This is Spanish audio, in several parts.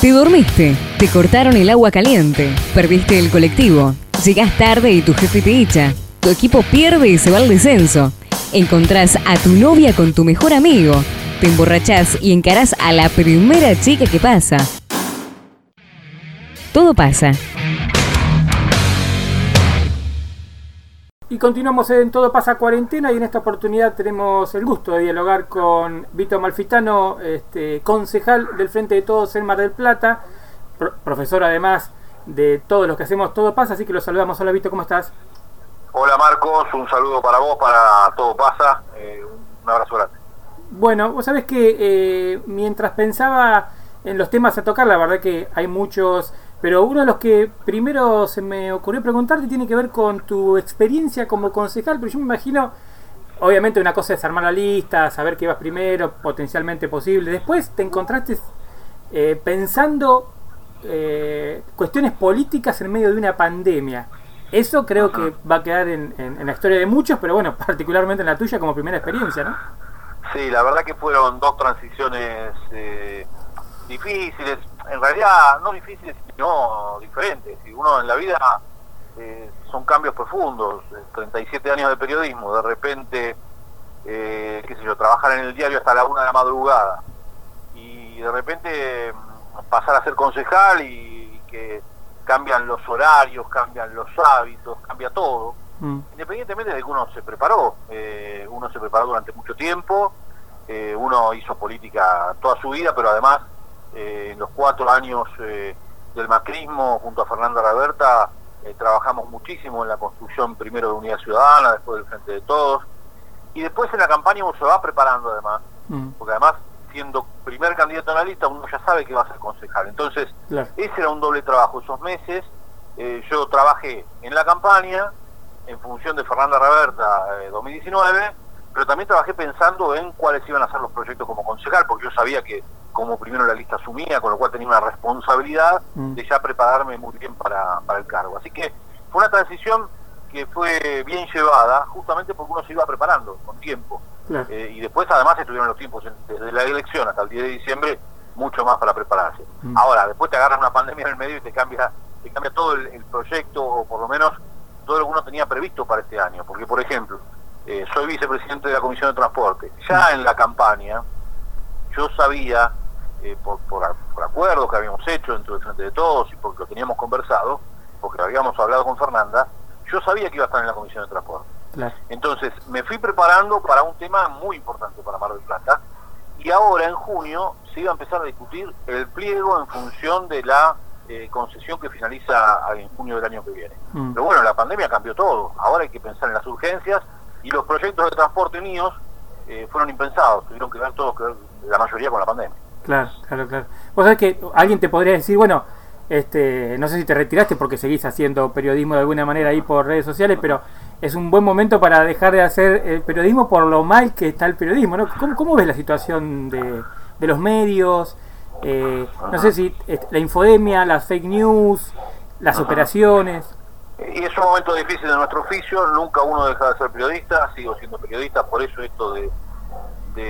Te dormiste, te cortaron el agua caliente, perdiste el colectivo, llegás tarde y tu jefe te echa, tu equipo pierde y se va al descenso, encontrás a tu novia con tu mejor amigo, te emborrachás y encarás a la primera chica que pasa. Todo pasa. Y continuamos en Todo pasa cuarentena y en esta oportunidad tenemos el gusto de dialogar con Vito Malfitano, este, concejal del Frente de Todos en Mar del Plata, profesor además de todos los que hacemos Todo pasa, así que lo saludamos. Hola Vito, ¿cómo estás? Hola Marcos, un saludo para vos, para Todo pasa, eh, un abrazo grande. Bueno, vos sabés que eh, mientras pensaba en los temas a tocar, la verdad que hay muchos pero uno de los que primero se me ocurrió preguntarte tiene que ver con tu experiencia como concejal, pero yo me imagino, obviamente una cosa es armar la lista, saber qué vas primero, potencialmente posible. Después te encontraste eh, pensando eh, cuestiones políticas en medio de una pandemia. Eso creo que va a quedar en, la historia de muchos, pero bueno, particularmente en la tuya como primera experiencia, ¿no? Sí, la verdad que fueron dos transiciones eh, difíciles, en realidad no difíciles, sino diferentes. Y uno en la vida eh, son cambios profundos, 37 años de periodismo, de repente, eh, qué sé yo, trabajar en el diario hasta la una de la madrugada y de repente mm, pasar a ser concejal y, que cambian los horarios, cambian los hábitos, cambia todo. Mm. Independientemente de que uno se preparó, eh, uno se preparó durante mucho tiempo, uno hizo política toda su vida, pero además eh, en los cuatro años eh, del macrismo, junto a Fernanda Raberta, eh, trabajamos muchísimo en la construcción primero de Unidad Ciudadana, después del Frente de Todos, y después en la campaña uno se va preparando además, mm. porque además siendo primer candidato en la lista uno ya sabe que va a ser concejal. Entonces, ese era un doble trabajo. Esos meses yo trabajé en la campaña, en función de Fernanda Raberta 2019, pero también trabajé pensando en cuáles iban a ser los proyectos como concejal, porque yo sabía que como primero la lista asumía, con lo cual tenía una responsabilidad mm. de ya prepararme muy bien para, el cargo. Así que fue una transición que fue bien llevada, justamente porque uno se iba preparando con tiempo. Eh, y después además estuvieron los tiempos desde la elección hasta el 10 de diciembre mucho más para prepararse. Mm. Ahora, después te agarras una pandemia en el medio y te cambia, te cambia todo el, proyecto, o por lo menos todo lo que uno tenía previsto para este año. Porque, por ejemplo, eh, soy vicepresidente de la Comisión de Transporte. Ya mm. en la campaña yo sabía eh, por, por, acuerdos que habíamos hecho dentro del Frente de Todos y porque lo teníamos conversado, porque lo habíamos hablado con Fernanda, yo sabía que iba a estar en la Comisión de Transporte. Entonces me fui preparando para un tema muy importante para Mar del Plata y ahora en junio se iba a empezar a discutir el pliego en función de la eh, concesión que finaliza en junio del año que viene. Mm. Pero bueno, la pandemia cambió todo, ahora hay que pensar en las urgencias y los proyectos de transporte míos eh, fueron impensados, tuvieron que ver todos, la mayoría con la pandemia. Claro, claro, claro. Vos sabés que alguien te podría decir, bueno, este, no sé si te retiraste porque seguís haciendo periodismo de alguna manera ahí por redes sociales, pero es un buen momento para dejar de hacer el periodismo por lo mal que está el periodismo, ¿no? ¿Cómo, ves la situación de, los medios? Eh, no sé si la infodemia, las fake news, las operaciones. Y es un momento difícil de nuestro oficio, nunca uno deja de ser periodista, sigo siendo periodista, por eso esto de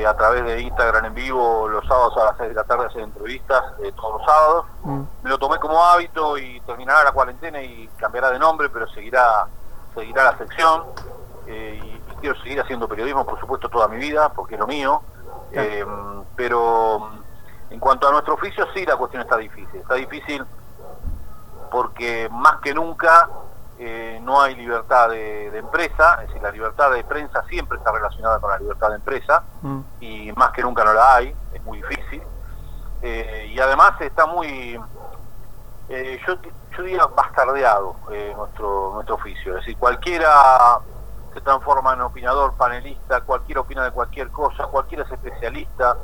a través de Instagram en vivo los sábados a las 6 de la tarde hacer entrevistas eh, todos los sábados. Mm. Me lo tomé como hábito y terminará la cuarentena y cambiará de nombre, pero seguirá seguirá la sección. Eh, y, quiero seguir haciendo periodismo, por supuesto, toda mi vida, porque es lo mío. Eh, pero en cuanto a nuestro oficio, sí, la cuestión está difícil. Está difícil porque más que nunca eh, no hay libertad de, empresa, es decir, la libertad de prensa siempre está relacionada con la libertad de empresa mm. y más que nunca no la hay, es muy difícil. Eh, y además está muy, eh, yo, yo diría, bastardeado nuestro, nuestro oficio, es decir, cualquiera se transforma en opinador, panelista, cualquiera opina de cualquier cosa, cualquiera es especialista,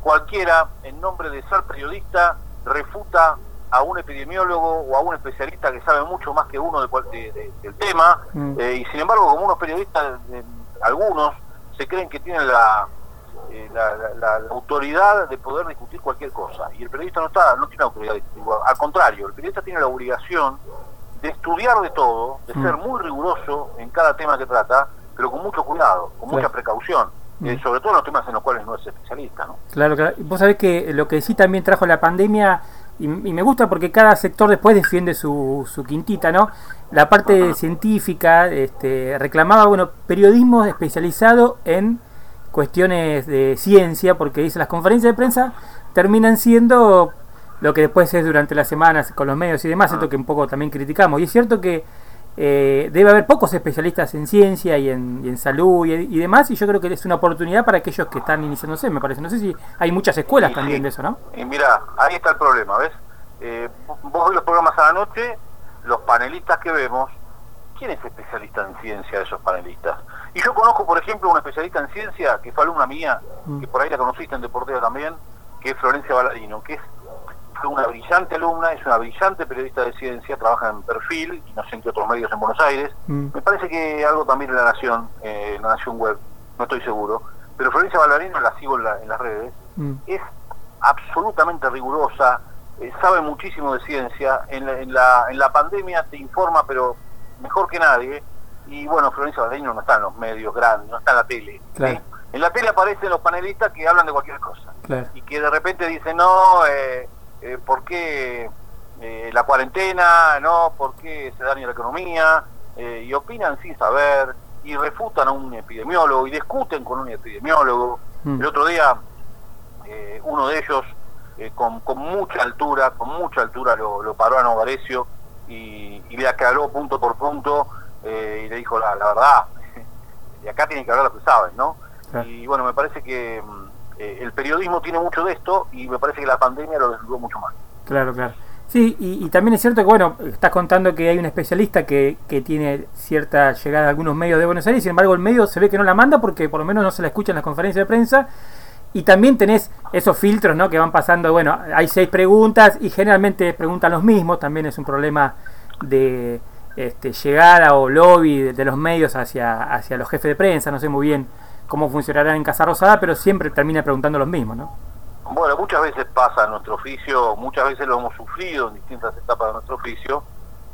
cualquiera en nombre de ser periodista refuta a un epidemiólogo o a un especialista que sabe mucho más que uno de, del tema, mm. eh, y sin embargo, como unos periodistas, eh, algunos, se creen que tienen eh, la, la, autoridad de poder discutir cualquier cosa, y el periodista no, está, no tiene autoridad de discutir, al contrario, el periodista tiene la obligación de estudiar de todo, de ser mm. muy riguroso en cada tema que trata, pero con mucho cuidado, con mucha precaución. Mm. sobre todo en los temas en los cuales no es especialista. ¿no? Claro, claro. Vos sabés que lo que sí también trajo la pandemia y, me gusta porque cada sector después defiende su, su quintita, ¿no? La parte científica este, reclamaba, bueno, periodismo especializado en cuestiones de ciencia, porque dice las conferencias de prensa terminan siendo lo que después es durante las semanas con los medios y demás, esto que un poco también criticamos. Y es cierto que eh, debe haber pocos especialistas en ciencia y en, salud y, demás, y yo creo que es una oportunidad para aquellos que están iniciándose, me parece. No sé si hay muchas escuelas también de eso, ¿no? Y mira, ahí está el problema, ¿ves? Eh, vos ves los programas a la noche, los panelistas que vemos, ¿quién es especialista en ciencia de esos panelistas? Y yo conozco, por ejemplo, una especialista en ciencia, que fue alumna mía, mm. que por ahí la conociste en Deportiva también, que es Florencia Baladino, que es una brillante alumna, es una brillante periodista de ciencia, trabaja en Perfil y no sé en qué otros medios en Buenos Aires. Mm. Me parece que algo también en La Nación, eh, La Nación Web, no estoy seguro. Pero Florencia Ballarino, la sigo en, las redes, mm. es absolutamente rigurosa, eh, sabe muchísimo de ciencia. En la, en, la, pandemia te informa, pero mejor que nadie. Y bueno, Florencia Ballarino no está en los medios grandes, no está en la tele. En la tele aparecen los panelistas que hablan de cualquier cosa. Y que de repente dicen, no, eh, eh, por qué eh, la cuarentena, ¿no? por qué se daña la economía, eh, y opinan sin saber, y refutan a un epidemiólogo, y discuten con un epidemiólogo. Mm. El otro día, uno de ellos, con, con, mucha altura, con mucha altura lo, paró a Novarecio y, le aclaró punto por punto, y le dijo la, la verdad, y acá tienen que hablar lo que saben, ¿no? Y bueno, me parece que mm, eh, el periodismo tiene mucho de esto y me parece que la pandemia lo desnudó mucho más. Claro, claro. Sí, y, también es cierto que, bueno, estás contando que hay un especialista que, que, tiene cierta llegada a algunos medios de Buenos Aires, sin embargo el medio se ve que no la manda porque por lo menos no se la escucha en las conferencias de prensa. Y también tenés esos filtros, ¿no? Que van pasando, bueno, hay seis preguntas y generalmente preguntan los mismos, también es un problema de este, llegada o lobby de, de los medios hacia, hacia los jefes de prensa, no sé muy bien cómo funcionará en Casa Rosada, pero siempre termina preguntando lo mismo, ¿no? Bueno, muchas veces pasa en nuestro oficio, muchas veces lo hemos sufrido en distintas etapas de nuestro oficio,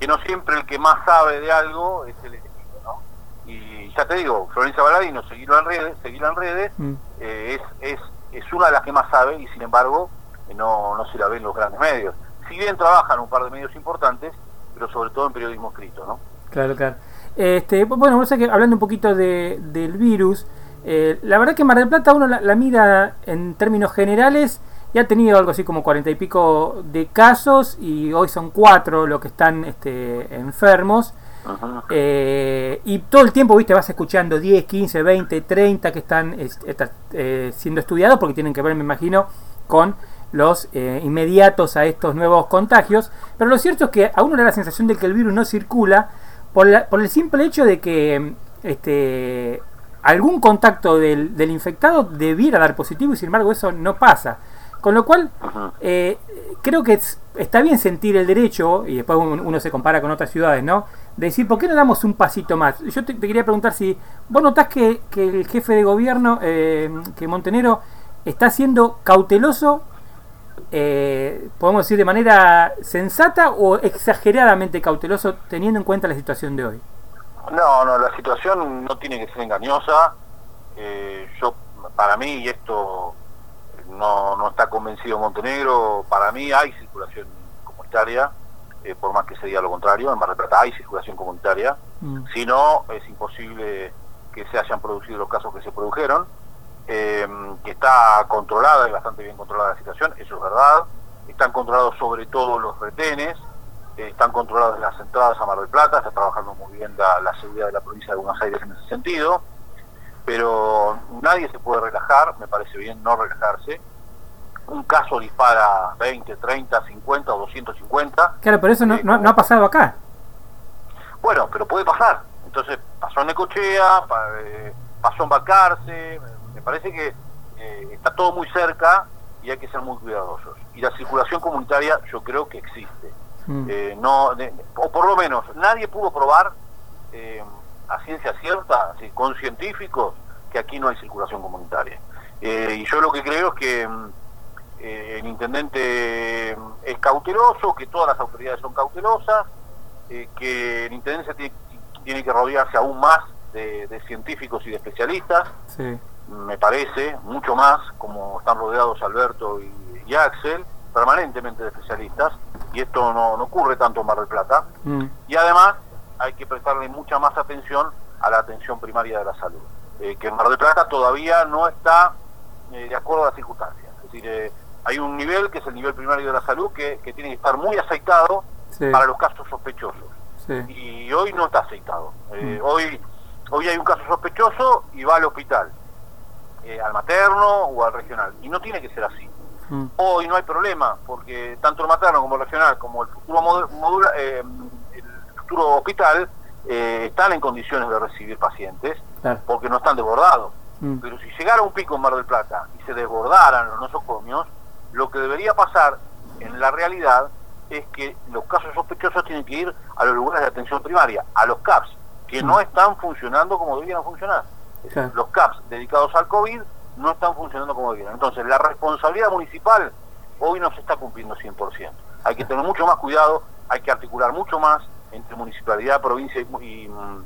que no siempre el que más sabe de algo es el elegido, ¿no? Y ya te digo, Florencia Baladino, seguirlo en redes, seguirlo en redes, mm. eh, es, es, es una de las que más sabe y sin embargo eh, no, no se la ven los grandes medios. Si bien trabajan un par de medios importantes, pero sobre todo en periodismo escrito, ¿no? Claro, claro. Este, bueno, que hablando un poquito de, del virus, eh, la verdad que Mar del Plata uno la, mira en términos generales y ha tenido algo así como cuarenta y pico de casos y hoy son cuatro los que están este, enfermos. Eh, y todo el tiempo, viste, vas escuchando 10, 15, 20, 30 que están eh, siendo estudiados porque tienen que ver, me imagino, con los inmediatos a estos nuevos contagios. Pero lo cierto es que a uno le da la sensación de que el virus no circula por, por el simple hecho de que este, algún contacto del, del, infectado debiera dar positivo y sin embargo eso no pasa. Con lo cual, eh, creo que está bien sentir el derecho, y después uno, se compara con otras ciudades, ¿no? De decir, ¿por qué no damos un pasito más? Yo te, quería preguntar si vos notás que, que el jefe de gobierno, eh, que Montenegro, está siendo cauteloso, eh, podemos decir de manera sensata o exageradamente cauteloso teniendo en cuenta la situación de hoy. No, no, la situación no tiene que ser engañosa. Eh, yo, para mí, y esto no, no está convencido Montenegro, para mí hay circulación comunitaria, eh, por más que se diga lo contrario, en Mar del Plata hay circulación comunitaria, mm. si no, es imposible que se hayan producido los casos que se produjeron, eh, que está controlada y bastante bien controlada la situación, eso es verdad, están controlados sobre todo los retenes, están controladas las entradas a Mar del Plata, está trabajando muy bien la, seguridad de la provincia de Buenos Aires en ese sentido, pero nadie se puede relajar, me parece bien no relajarse. Un caso dispara 20, 30, 50 o 250. Claro, pero eso no, no, ha pasado acá. Bueno, pero puede pasar. Entonces, pasó en Necochea, eh, pasó en Balcarce, me parece que eh, está todo muy cerca y hay que ser muy cuidadosos. Y la circulación comunitaria yo creo que existe. Mm. Eh, no, o por lo menos nadie pudo probar eh, a ciencia cierta, con científicos, que aquí no hay circulación comunitaria. Eh, y yo lo que creo es que mm, el intendente es cauteloso, que todas las autoridades son cautelosas, que el intendente tiene, que rodearse aún más de, científicos y de especialistas, me parece, mucho más, como están rodeados Alberto y, y Axel, permanentemente de especialistas, y esto no, no ocurre tanto en Mar del Plata, Mm. y además hay que prestarle mucha más atención a la atención primaria de la salud, eh, que en Mar del Plata todavía no está eh, de acuerdo a las circunstancias. Es decir, eh, hay un nivel que es el nivel primario de la salud que, que tiene que estar muy aceitado Sí, para los casos sospechosos sí. y hoy no está aceitado. Mm. hoy, hoy hay un caso sospechoso y va al hospital, al materno o al regional. Y no tiene que ser así. Mm. Hoy no hay problema, porque tanto el materno como el regional, como el futuro, modu- modula- eh, el futuro hospital, eh, están en condiciones de recibir pacientes, Claro. porque no están desbordados. Mm. Pero si llegara un pico en Mar del Plata y se desbordaran los nosocomios, lo que debería pasar en la realidad es que los casos sospechosos tienen que ir a los lugares de atención primaria, a los CAPS, que no están funcionando como deberían funcionar. Claro. Los CAPS dedicados al COVID no están funcionando como deberían. Entonces, la responsabilidad municipal hoy no se está cumpliendo 100%. Hay que tener mucho más cuidado, hay que articular mucho más entre municipalidad, provincia y, y, mm,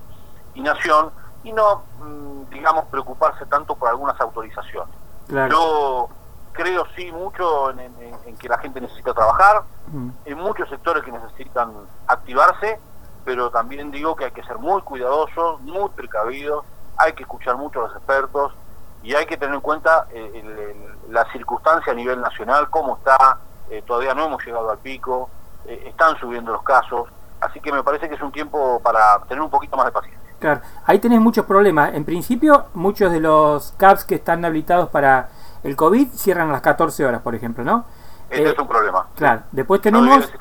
y nación y no, mm, digamos, preocuparse tanto por algunas autorizaciones. Claro. Yo creo sí mucho en, en- en que la gente necesita trabajar, Mm. en muchos sectores que necesitan activarse, pero también digo que hay que ser muy cuidadosos, muy precavidos, hay que escuchar mucho a los expertos y hay que tener en cuenta eh, el- el- la circunstancia a nivel nacional, cómo está, eh, todavía no hemos llegado al pico, eh, están subiendo los casos, así que me parece que es un tiempo para tener un poquito más de paciencia. Claro, ahí tenés muchos problemas. En principio, muchos de los CAPS que están habilitados para el COVID cierran a las 14 horas, por ejemplo, ¿no? Este Eh, es un problema. Claro, después tenemos.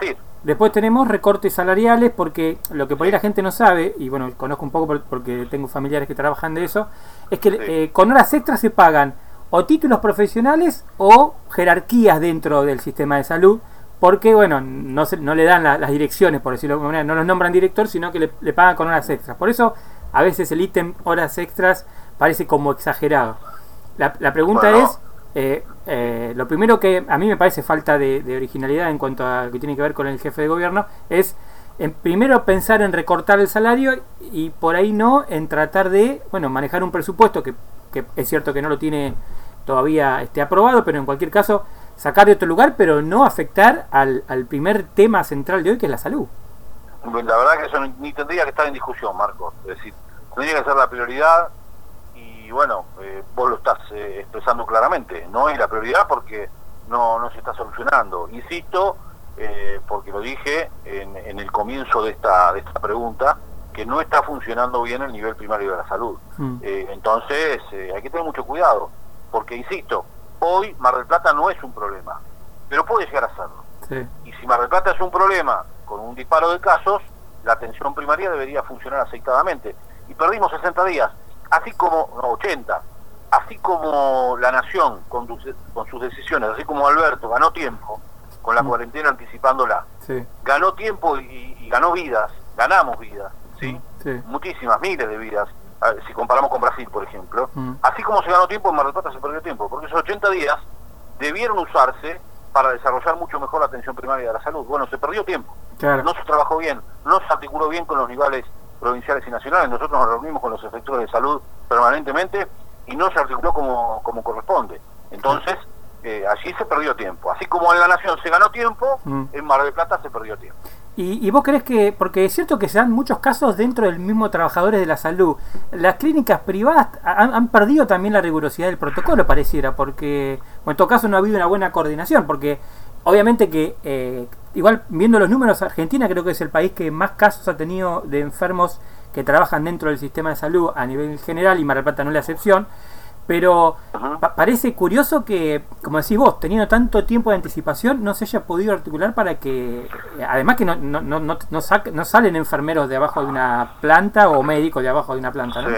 Después tenemos recortes salariales porque lo que por ahí la gente no sabe, y bueno, conozco un poco por- porque tengo familiares que trabajan de eso, es que eh, con horas extras se pagan o títulos profesionales o jerarquías dentro del sistema de salud, porque bueno, no, se- no le dan la- las direcciones, por decirlo de alguna manera, no los nombran director, sino que le, le pagan con horas extras. Por eso a veces el ítem horas extras parece como exagerado. La, la pregunta Bueno. es, eh, eh, lo primero que a mí me parece falta de, originalidad en cuanto a lo que tiene que ver con el jefe de gobierno es en primero pensar en recortar el salario y por ahí no en tratar de bueno manejar un presupuesto que, que es cierto que no lo tiene todavía este, aprobado pero en cualquier caso sacar de otro lugar pero no afectar al, al primer tema central de hoy que es la salud La verdad que eso ni tendría que estar en discusión, Marcos. Es decir, tendría que ser la prioridad y bueno, eh, vos lo estás eh, expresando claramente. No es la prioridad porque no, no se está solucionando. Insisto, eh, porque lo dije en, en el comienzo de esta, de esta pregunta, que no está funcionando bien el nivel primario de la salud. Mm. Eh, entonces hay que tener mucho cuidado, porque insisto, hoy Mar del Plata no es un problema, pero puede llegar a serlo. sí, Y si Mar del Plata es un problema con un disparo de casos, la atención primaria debería funcionar aceitadamente. Y perdimos 60 días, así como, no, 80, así como la Nación con, sus- con sus decisiones, así como Alberto ganó tiempo con la Mm. cuarentena anticipándola, sí, ganó tiempo y, y ganó vidas, ganamos vidas, ¿sí? sí. muchísimas, miles de vidas, si comparamos con Brasil, por ejemplo. Mm. Así como se ganó tiempo, en Mar del Plata se perdió tiempo, porque esos 80 días debieron usarse para desarrollar mucho mejor la atención primaria de la salud. Bueno, se perdió tiempo, claro no se trabajó bien, no se articuló bien con los niveles provinciales y nacionales. Nosotros nos reunimos con los efectores de salud permanentemente y no se articuló como, como corresponde. Entonces, eh, allí se perdió tiempo. Así como en la Nación se ganó tiempo, Mm. en Mar del Plata se perdió tiempo. ¿Y, y vos crees que, porque es cierto que se dan muchos casos dentro del mismo trabajadores de la salud, las clínicas privadas han, han perdido también la rigurosidad del protocolo, pareciera, porque bueno, en todo caso no ha habido una buena coordinación, porque obviamente que, eh, igual viendo los números, Argentina creo que es el país que más casos ha tenido de enfermos que trabajan dentro del sistema de salud a nivel general, y Mar del Plata no es la excepción, pero pa- parece curioso que, como decís vos, teniendo tanto tiempo de anticipación, no se haya podido articular para que, además que no, no, no, no, no sac- no salen enfermeros de abajo de una planta o médicos de abajo de una planta, ¿no? Sí,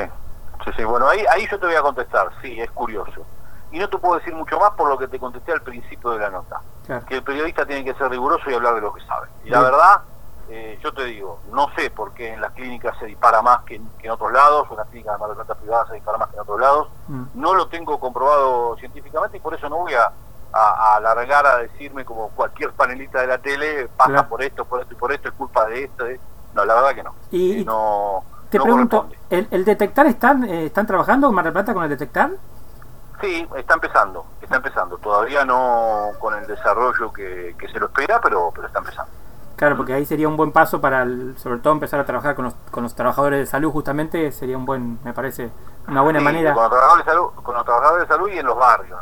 sí, sí. Bueno, ahí, ahí yo te voy a contestar, sí, es curioso. Y no te puedo decir mucho más por lo que te contesté al principio de la nota. Claro. Que el periodista tiene que ser riguroso y hablar de lo que sabe. Y la verdad, eh, yo te digo, no sé por qué en las clínicas se dispara más que en, que en otros lados, o en las clínicas de Plata privadas se dispara más que en otros lados. Mm. No lo tengo comprobado científicamente y por eso no voy a, a, a alargar a decirme como cualquier panelista de la tele, pasa Claro. por esto, por esto y por esto, es culpa de esto. de- No, la verdad que no. Y- Eh, no Te no pregunto, corresponde. ¿el, el detectar están, eh, están trabajando en Mar del Plata con el detectar? Sí, está empezando, está empezando. Todavía no con el desarrollo que, que se lo espera, pero, pero está empezando. Claro, porque ahí sería un buen paso para, el- sobre todo, empezar a trabajar con los, con los trabajadores de salud, justamente, sería un buen, me parece, una buena Sí, manera. Con los, trabajadores de salud, con los trabajadores de salud y en los barrios,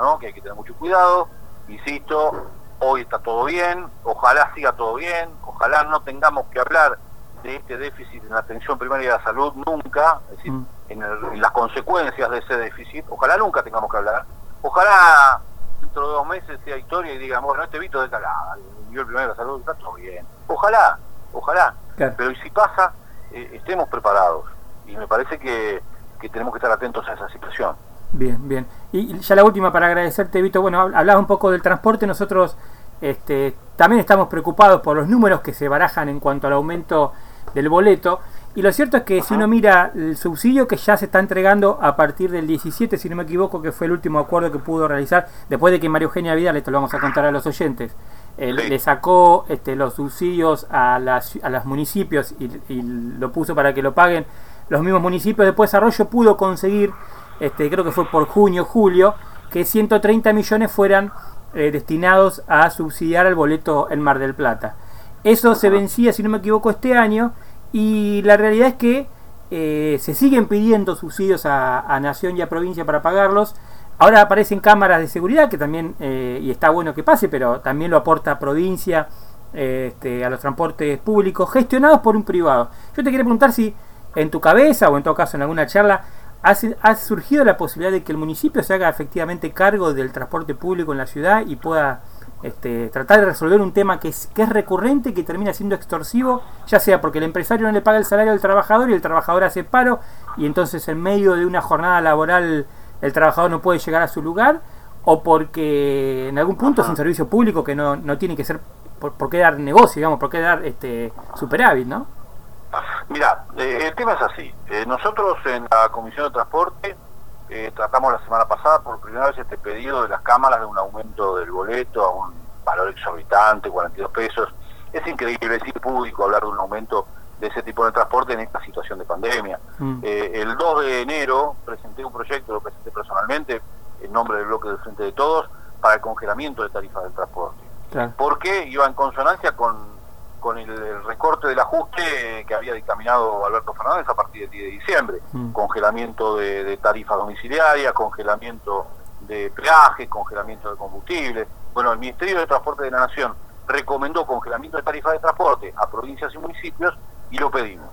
¿no? Que hay que tener mucho cuidado. Insisto, hoy está todo bien, ojalá siga todo bien, ojalá no tengamos que hablar de este déficit en la atención primaria de la salud nunca, es decir, Mm. En, el- en las consecuencias de ese déficit, ojalá nunca tengamos que hablar. Ojalá dentro de dos meses sea historia y digan, bueno, este Vito de calada, el primario de la salud está todo bien. Ojalá, ojalá. Claro. Pero y si pasa, eh, estemos preparados. Y me parece que, que tenemos que estar atentos a esa situación. Bien, bien. Y ya la última para agradecerte, Vito. Bueno, hab- hablabas un poco del transporte. Nosotros este, también estamos preocupados por los números que se barajan en cuanto al aumento del boleto. Y lo cierto es que si uno mira el subsidio que ya se está entregando a partir del 17, si no me equivoco, que fue el último acuerdo que pudo realizar, después de que Mario Eugenia Vidal, esto lo vamos a contar a los oyentes, eh, Sí. le sacó este, los subsidios a, las, a los municipios y, y lo puso para que lo paguen los mismos municipios. Después Arroyo pudo conseguir, este, creo que fue por junio, julio, que 130 millones fueran eh, destinados a subsidiar al boleto en Mar del Plata. Eso se vencía, si no me equivoco, este año y la realidad es que eh, se siguen pidiendo subsidios a, a Nación y a provincia para pagarlos. Ahora aparecen cámaras de seguridad que también, eh, y está bueno que pase, pero también lo aporta provincia eh, este, a los transportes públicos gestionados por un privado. Yo te quería preguntar si en tu cabeza o en todo caso en alguna charla ha, ha surgido la posibilidad de que el municipio se haga efectivamente cargo del transporte público en la ciudad y pueda este, tratar de resolver un tema que es, que es recurrente y que termina siendo extorsivo, ya sea porque el empresario no le paga el salario al trabajador y el trabajador hace paro y entonces en medio de una jornada laboral el trabajador no puede llegar a su lugar, o porque en algún punto es un servicio público que no, no tiene que ser por, por qué dar negocio, digamos, por qué dar este superávit, ¿no? Mira, eh, el tema es así. Eh, nosotros en la Comisión de Transporte eh, tratamos la semana pasada por primera vez este pedido de las cámaras de un aumento del boleto a un valor exorbitante, 42 pesos. Es increíble, es impúblico hablar de un aumento de ese tipo de transporte en esta situación de pandemia. Mm. Eh, el 2 de enero presenté un proyecto, lo presenté personalmente, en nombre del bloque del Frente de Todos, para el congelamiento de tarifas del transporte. Claro. porque iba en consonancia con, con el, el recorte del ajuste que había dictaminado Alberto Fernández a partir del 10 de diciembre. Mm. Congelamiento de, de tarifas domiciliarias, congelamiento de peajes, congelamiento de combustible. Bueno, el Ministerio de Transporte de la Nación recomendó congelamiento de tarifas de transporte a provincias y municipios y lo pedimos.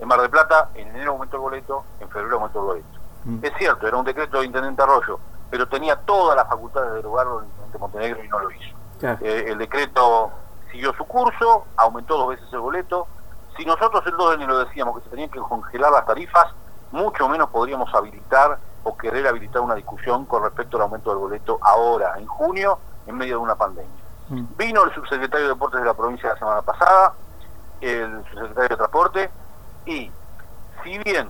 En Mar del Plata, en enero aumentó el boleto, en febrero aumentó el boleto. Mm. Es cierto, era un decreto de Intendente Arroyo, pero tenía todas las facultades de derogarlo el Intendente Montenegro y no lo hizo. Claro. Eh, el decreto siguió su curso, aumentó dos veces el boleto. Si nosotros el 2 de enero decíamos que se tenían que congelar las tarifas, mucho menos podríamos habilitar o querer habilitar una discusión con respecto al aumento del boleto ahora, en junio, en medio de una pandemia. Mm. Vino el subsecretario de Deportes de la provincia la semana pasada, el subsecretario de Transporte, y si bien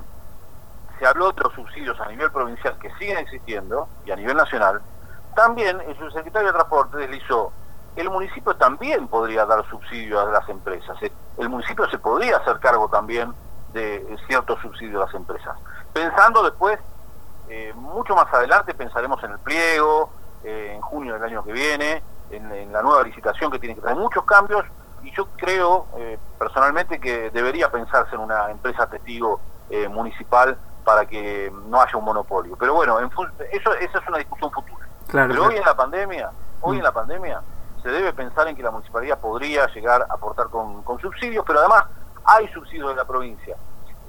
se habló de los subsidios a nivel provincial que siguen existiendo y a nivel nacional, también el subsecretario de Transporte deslizó, el municipio también podría dar subsidio a las empresas, Eh, el municipio se podría hacer cargo también de ciertos subsidios a las empresas. Pensando después, eh, mucho más adelante pensaremos en el pliego, eh, en junio del año que viene, en, en la nueva licitación que tiene que traer muchos cambios, y yo creo eh, personalmente que debería pensarse en una empresa testigo eh, municipal para que no haya un monopolio. Pero bueno, en eso, esa es una discusión futura. Claro, Pero claro. hoy en la pandemia, hoy Mm. en la pandemia, se debe pensar en que la municipalidad podría llegar a aportar con, con subsidios, pero además hay subsidios de la provincia.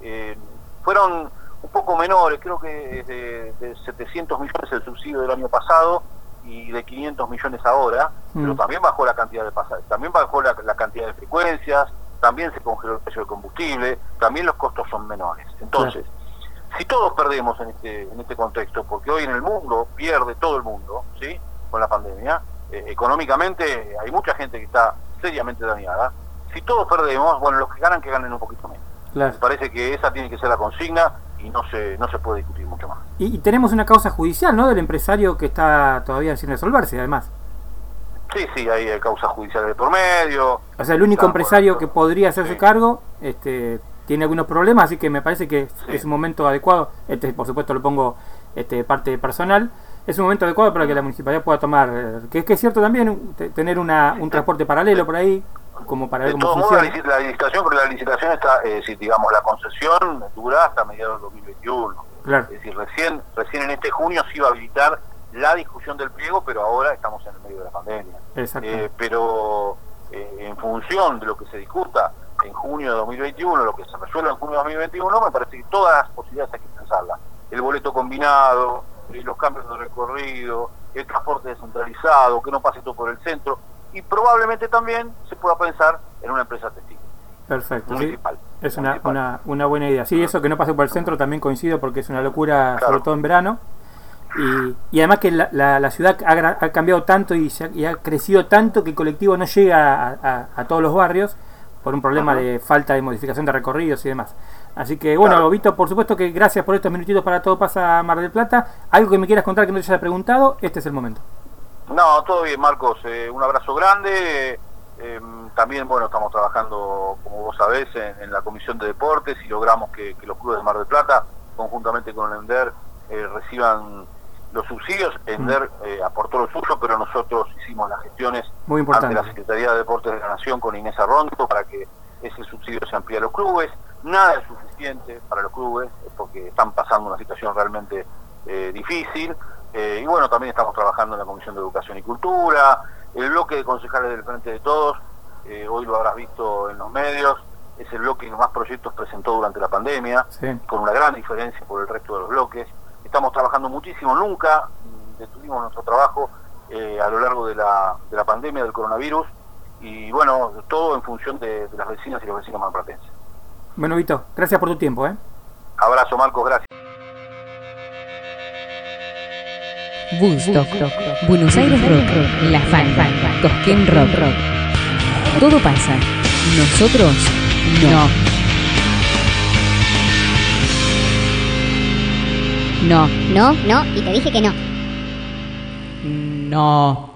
Eh, fueron un poco menores, creo que es de, de 700 millones el subsidio del año pasado y de 500 millones ahora, Mm. pero también bajó la cantidad de pasajes, también bajó la, la cantidad de frecuencias, también se congeló el precio del combustible, también los costos son menores. Entonces, si todos perdemos en este, en este contexto, porque hoy en el mundo pierde todo el mundo, ¿sí? Con la pandemia, eh, económicamente hay mucha gente que está seriamente dañada. Si todos perdemos, bueno, los que ganan, que ganen un poquito menos. Claro. Me parece que esa tiene que ser la consigna y no se, no se puede discutir mucho más. Y, y tenemos una causa judicial, ¿no? Del empresario que está todavía sin resolverse, además. Sí, sí, hay eh, causas judiciales de por medio. O sea, el único empresario que podría hacerse sí. cargo este, tiene algunos problemas, así que me parece que es- Sí. es un momento adecuado. Este, por supuesto, lo pongo este, parte personal, es un momento adecuado para que la municipalidad pueda tomar, eh, que, que es cierto también, tener una, un transporte paralelo por ahí, como para ver cómo funciona. la, licitación, pero la licitación está, eh, si digamos, la concesión dura hasta mediados del 2021. Claro. Es decir, recién, recién en este junio se iba a habilitar la discusión del pliego, pero ahora estamos en el medio de la pandemia. Eh, pero eh, en función de lo que se discuta en junio de 2021, lo que se resuelva en junio de 2021, me parece que todas las posibilidades hay que pensarlas. El boleto combinado, los cambios de recorrido, el transporte descentralizado, que no pase todo por el centro, y probablemente también se pueda pensar en una empresa testigo. Perfecto, municipal. Es una, una, una, buena idea. Sí, eso que no pase por el centro también coincido porque es una locura, sobre todo en verano. Y, además que la, la, ciudad ha, cambiado tanto y, ha, crecido tanto que el colectivo no llega a, todos los barrios por un problema de falta de modificación de recorridos y demás. Así que bueno, Vito, por supuesto que gracias por estos minutitos para Todo Pasa Mar del Plata. Algo que me quieras contar que no te haya preguntado, este es el momento. No, todo bien, Marcos. Eh, un abrazo grande. Em, también, bueno, estamos trabajando, como vos sabés, en, la Comisión de Deportes y logramos que, los clubes de Mar del Plata, conjuntamente con el ENDER, eh, reciban los subsidios. ENDER eh, aportó lo suyo, pero nosotros hicimos las gestiones Muy ante la Secretaría de Deportes de la Nación con Inés Arrondo para que ese subsidio se amplíe a los clubes. Nada es suficiente para los clubes porque están pasando una situación realmente eh, difícil. Eh, y bueno, también estamos trabajando en la Comisión de Educación y Cultura. El bloque de concejales del Frente de Todos, hoy lo habrás visto en los medios, es el bloque que más proyectos presentó durante la pandemia, con una gran diferencia por el resto de los bloques estamos trabajando muchísimo, nunca detuvimos nuestro trabajo eh, a lo largo de la, de la pandemia del coronavirus y bueno, todo en función de, las vecinas y los vecinos malpratenses. Bueno, Vito, gracias por tu tiempo. ¿eh? Abrazo, Marcos, gracias. Buenos Aires Rock, La Fan, Cosquín Rock, Rock. Todo pasa, nosotros no. No. No, no, y te dije que no. No.